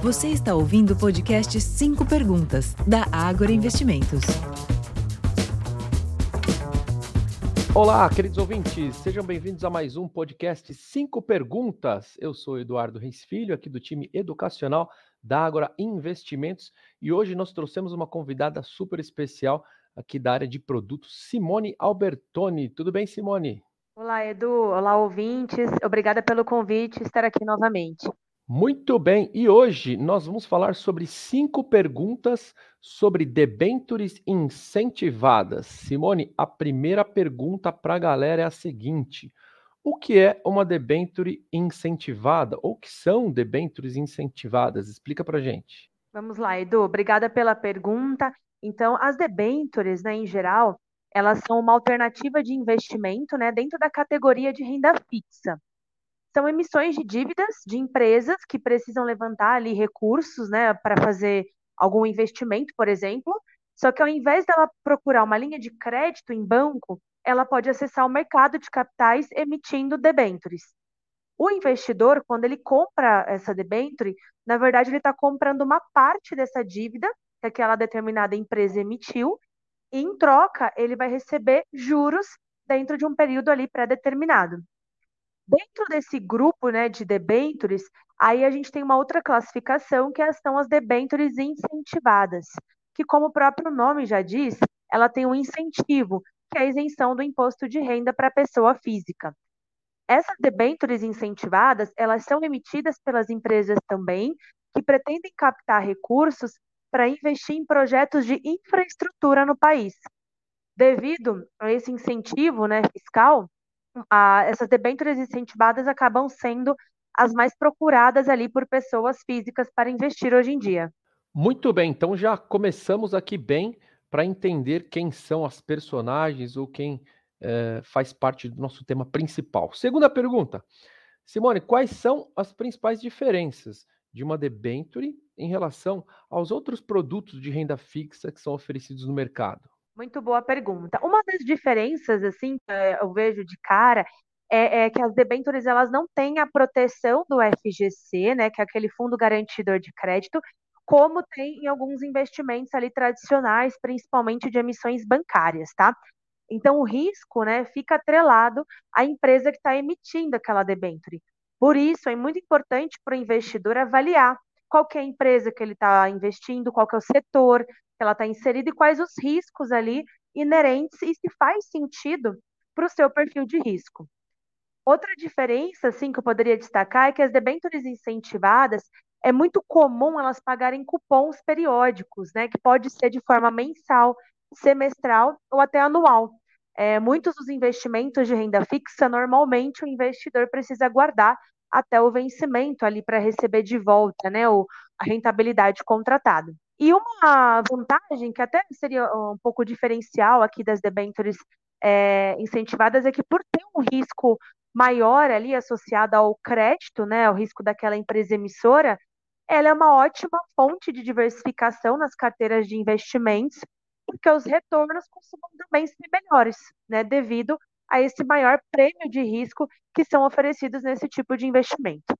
Você está ouvindo o podcast 5 Perguntas, da Ágora Investimentos. Olá, queridos ouvintes, sejam bem-vindos a mais um podcast 5 Perguntas. Eu sou Eduardo Reis Filho, aqui do time educacional da Ágora Investimentos, e hoje nós trouxemos uma convidada super especial aqui da área de produtos, Simone Albertoni. Tudo bem, Simone? Olá, Edu. Olá, ouvintes. Obrigada pelo convite estar aqui novamente. Muito bem, e hoje nós vamos falar sobre cinco perguntas sobre debentures incentivadas. Simone, a primeira pergunta para a galera é a seguinte: o que é uma debenture incentivada? Ou que são debentures incentivadas? Explica para gente. Vamos lá, Edu. Obrigada pela pergunta. Então, as debentures, né, em geral, elas são uma alternativa de investimento, né, dentro da categoria de renda fixa são emissões de dívidas de empresas que precisam levantar ali recursos, né, para fazer algum investimento, por exemplo. Só que ao invés dela procurar uma linha de crédito em banco, ela pode acessar o mercado de capitais emitindo debentures. O investidor, quando ele compra essa debenture, na verdade ele está comprando uma parte dessa dívida que aquela determinada empresa emitiu, e em troca ele vai receber juros dentro de um período ali pré-determinado. Dentro desse grupo né, de debentures, aí a gente tem uma outra classificação que são as debentures incentivadas, que, como o próprio nome já diz, ela tem um incentivo, que é a isenção do imposto de renda para a pessoa física. Essas debentures incentivadas, elas são emitidas pelas empresas também, que pretendem captar recursos para investir em projetos de infraestrutura no país. Devido a esse incentivo né, fiscal, a, essas debêntures incentivadas acabam sendo as mais procuradas ali por pessoas físicas para investir hoje em dia. Muito bem, então já começamos aqui bem para entender quem são as personagens ou quem é, faz parte do nosso tema principal. Segunda pergunta, Simone, quais são as principais diferenças de uma debenture em relação aos outros produtos de renda fixa que são oferecidos no mercado? Muito boa pergunta. Uma das diferenças, assim, que eu vejo de cara, é, é, que as debêntures elas não têm a proteção do FGC, né, que é aquele fundo garantidor de crédito, como tem em alguns investimentos ali tradicionais, principalmente de emissões bancárias, tá? Então o risco, né, fica atrelado à empresa que está emitindo aquela debenture. Por isso é muito importante para o investidor avaliar qual é a empresa que ele está investindo, qual é o setor, que ela está inserida e quais os riscos ali inerentes e se faz sentido para o seu perfil de risco. Outra diferença, assim, que eu poderia destacar é que as debêntures incentivadas é muito comum elas pagarem cupons periódicos, né, que pode ser de forma mensal, semestral ou até anual. É, muitos dos investimentos de renda fixa, normalmente o investidor precisa guardar até o vencimento ali para receber de volta, né, a rentabilidade contratada. E uma vantagem, que até seria um pouco diferencial aqui das debêntures é, incentivadas, é que por ter um risco maior ali associado ao crédito, né, ao risco daquela empresa emissora, ela é uma ótima fonte de diversificação nas carteiras de investimentos, porque os retornos costumam também ser melhores, né, devido a esse maior prêmio de risco que são oferecidos nesse tipo de investimento.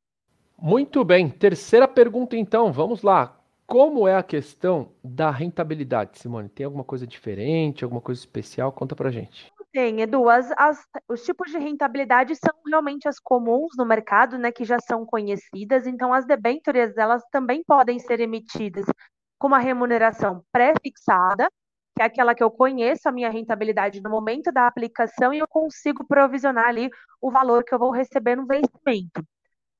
Muito bem. Terceira pergunta, então, vamos lá. Como é a questão da rentabilidade, Simone? Tem alguma coisa diferente, alguma coisa especial? Conta pra gente. Tem, Edu. As, as, os tipos de rentabilidade são realmente as comuns no mercado, né, que já são conhecidas. Então, as debêntures, elas também podem ser emitidas com uma remuneração pré-fixada, que é aquela que eu conheço a minha rentabilidade no momento da aplicação e eu consigo provisionar ali o valor que eu vou receber no vencimento.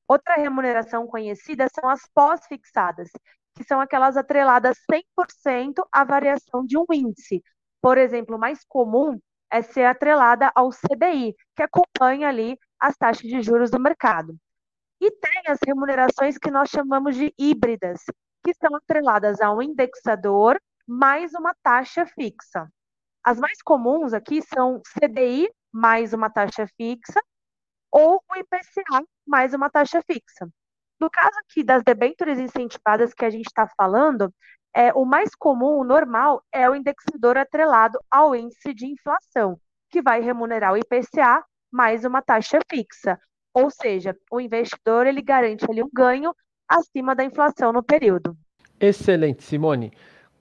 Outra remuneração conhecida são as pós-fixadas, que são aquelas atreladas 100% à variação de um índice. Por exemplo, o mais comum é ser atrelada ao CDI, que acompanha ali as taxas de juros do mercado. E tem as remunerações que nós chamamos de híbridas, que são atreladas a um indexador mais uma taxa fixa. As mais comuns aqui são CDI mais uma taxa fixa ou o IPCA mais uma taxa fixa. No caso aqui das debêntures incentivadas que a gente está falando, é, o mais comum, o normal, é o indexador atrelado ao índice de inflação, que vai remunerar o IPCA mais uma taxa fixa. Ou seja, o investidor ele garante ali um ganho acima da inflação no período. Excelente, Simone.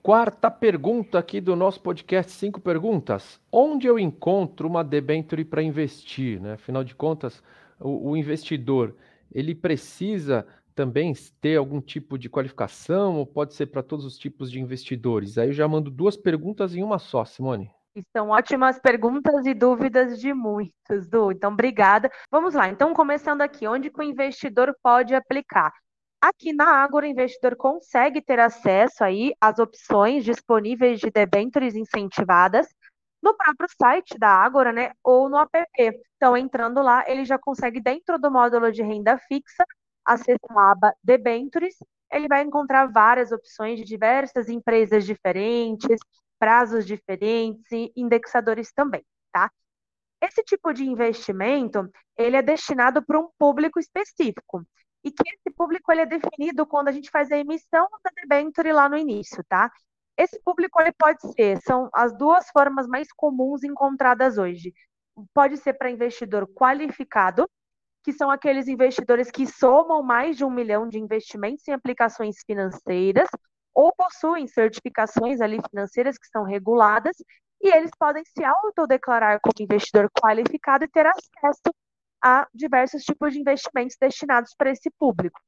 Quarta pergunta aqui do nosso podcast Cinco Perguntas. Onde eu encontro uma debenture para investir? Né? Afinal de contas, o, o investidor ele precisa também ter algum tipo de qualificação ou pode ser para todos os tipos de investidores? Aí eu já mando duas perguntas em uma só, Simone. São ótimas perguntas e dúvidas de muitos, Du. Então, obrigada. Vamos lá. Então, começando aqui, onde que o investidor pode aplicar? Aqui na Ágora, o investidor consegue ter acesso aí às opções disponíveis de debêntures incentivadas no próprio site da Ágora, né, ou no app. Então, entrando lá, ele já consegue, dentro do módulo de renda fixa, acessar a aba debêntures, ele vai encontrar várias opções de diversas empresas diferentes, prazos diferentes e indexadores também, tá? Esse tipo de investimento, ele é destinado para um público específico e que esse público ele é definido quando a gente faz a emissão da debenture lá no início, tá? Esse público ele pode ser, são as duas formas mais comuns encontradas hoje. Pode ser para investidor qualificado, que são aqueles investidores que somam mais de um milhão de investimentos em aplicações financeiras ou possuem certificações ali financeiras que são reguladas e eles podem se autodeclarar como investidor qualificado e ter acesso a diversos tipos de investimentos destinados para esse público.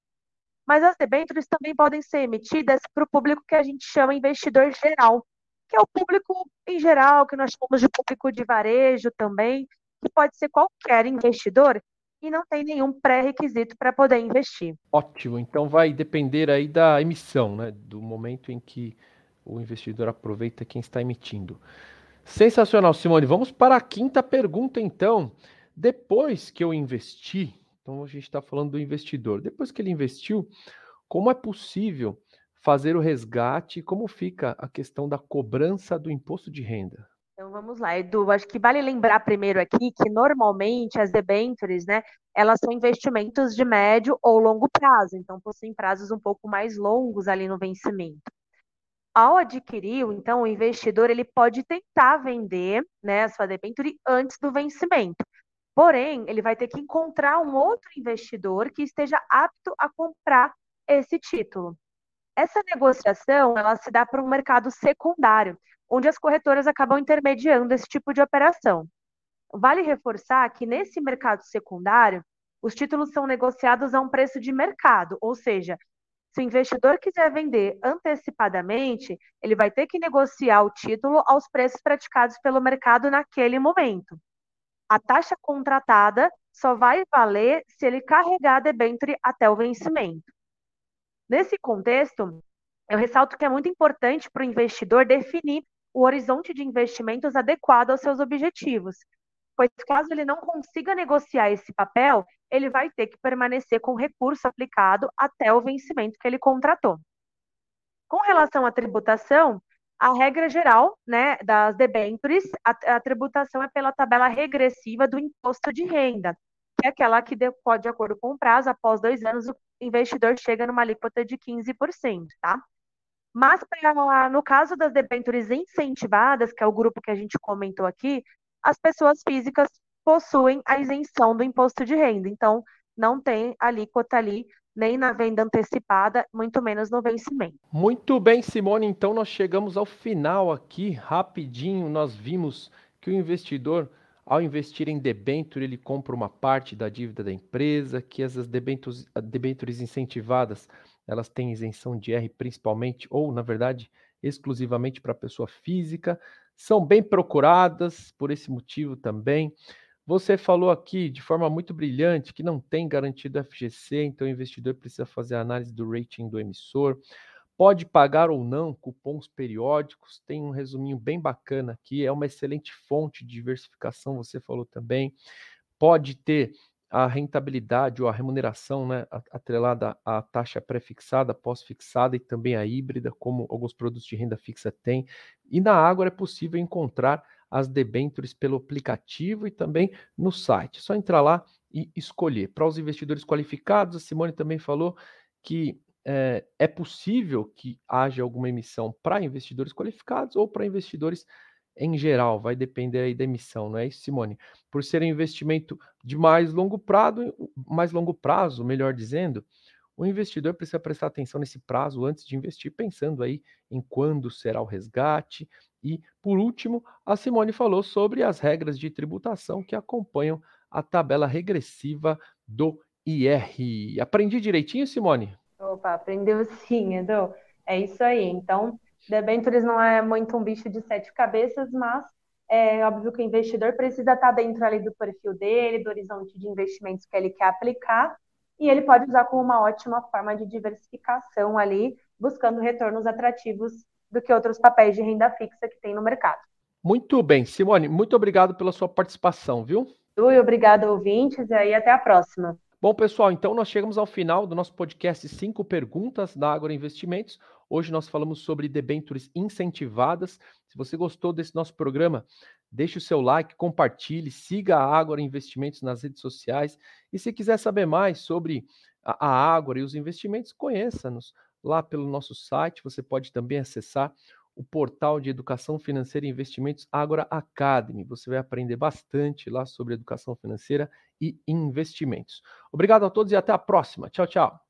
Mas as debêntures também podem ser emitidas para o público que a gente chama investidor geral, que é o público em geral, que nós chamamos de público de varejo também, que pode ser qualquer investidor e não tem nenhum pré-requisito para poder investir. Ótimo, então vai depender aí da emissão, né? Do momento em que o investidor aproveita quem está emitindo. Sensacional, Simone. Vamos para a quinta pergunta, então. Depois que eu investi, então a gente está falando do investidor, depois que ele investiu, como é possível fazer o resgate? Como fica a questão da cobrança do imposto de renda? Então vamos lá, Edu. Acho que vale lembrar primeiro aqui que normalmente as debentures, né, elas são investimentos de médio ou longo prazo, então possuem prazos um pouco mais longos ali no vencimento. Ao adquirir, então, o investidor ele pode tentar vender né, a sua debenture antes do vencimento. Porém, ele vai ter que encontrar um outro investidor que esteja apto a comprar esse título. Essa negociação ela se dá para um mercado secundário, onde as corretoras acabam intermediando esse tipo de operação. Vale reforçar que nesse mercado secundário, os títulos são negociados a um preço de mercado, ou seja, se o investidor quiser vender antecipadamente, ele vai ter que negociar o título aos preços praticados pelo mercado naquele momento. A taxa contratada só vai valer se ele carregar a debenture até o vencimento. Nesse contexto, eu ressalto que é muito importante para o investidor definir o horizonte de investimentos adequado aos seus objetivos, pois caso ele não consiga negociar esse papel, ele vai ter que permanecer com o recurso aplicado até o vencimento que ele contratou. Com relação à tributação, a regra geral né, das debêntures, a, a tributação é pela tabela regressiva do imposto de renda, que é aquela que, de, de acordo com o prazo, após dois anos, o investidor chega numa alíquota de 15%, tá? Mas no caso das debêntures incentivadas, que é o grupo que a gente comentou aqui, as pessoas físicas possuem a isenção do imposto de renda. Então, não tem alíquota ali, nem na venda antecipada, muito menos no vencimento. Muito bem, Simone. Então, nós chegamos ao final aqui, rapidinho. Nós vimos que o investidor, ao investir em debênture, ele compra uma parte da dívida da empresa, que essas debêntures, incentivadas elas têm isenção de R principalmente, ou na verdade, exclusivamente para pessoa física, são bem procuradas por esse motivo também. Você falou aqui de forma muito brilhante que não tem garantido FGC, então o investidor precisa fazer a análise do rating do emissor. Pode pagar ou não cupons periódicos, tem um resuminho bem bacana aqui, é uma excelente fonte de diversificação, você falou também. Pode ter a rentabilidade ou a remuneração né, atrelada à taxa pré-fixada, pós-fixada e também a híbrida, como alguns produtos de renda fixa têm. E na Água é possível encontrar as debêntures pelo aplicativo e também no site. É só entrar lá e escolher. Para os investidores qualificados, a Simone também falou que é, é possível que haja alguma emissão para investidores qualificados ou para investidores em geral, vai depender aí da emissão, não é isso, Simone? Por ser um investimento de mais longo prazo, mais longo prazo, melhor dizendo, o investidor precisa prestar atenção nesse prazo antes de investir, pensando aí em quando será o resgate. E, por último, a Simone falou sobre as regras de tributação que acompanham a tabela regressiva do IR. Aprendi direitinho, Simone? Opa, aprendeu sim, Edu. É isso aí. Então, debêntures não é muito um bicho de sete cabeças, mas é óbvio que o investidor precisa estar dentro ali do perfil dele, do horizonte de investimentos que ele quer aplicar, e ele pode usar como uma ótima forma de diversificação ali, buscando retornos atrativos do que outros papéis de renda fixa que tem no mercado. Muito bem, Simone, muito obrigado pela sua participação, viu? E obrigado, ouvintes, e aí até a próxima. Bom, pessoal, então nós chegamos ao final do nosso podcast Cinco Perguntas da Agora Investimentos. Hoje nós falamos sobre debêntures incentivadas. Se você gostou desse nosso programa, deixe o seu like, compartilhe, siga a Agora Investimentos nas redes sociais. E se quiser saber mais sobre a Agora e os investimentos, conheça-nos lá pelo nosso site. Você pode também acessar o portal de educação financeira e investimentos Agora Academy. Você vai aprender bastante lá sobre educação financeira e investimentos. Obrigado a todos e até a próxima. Tchau, tchau.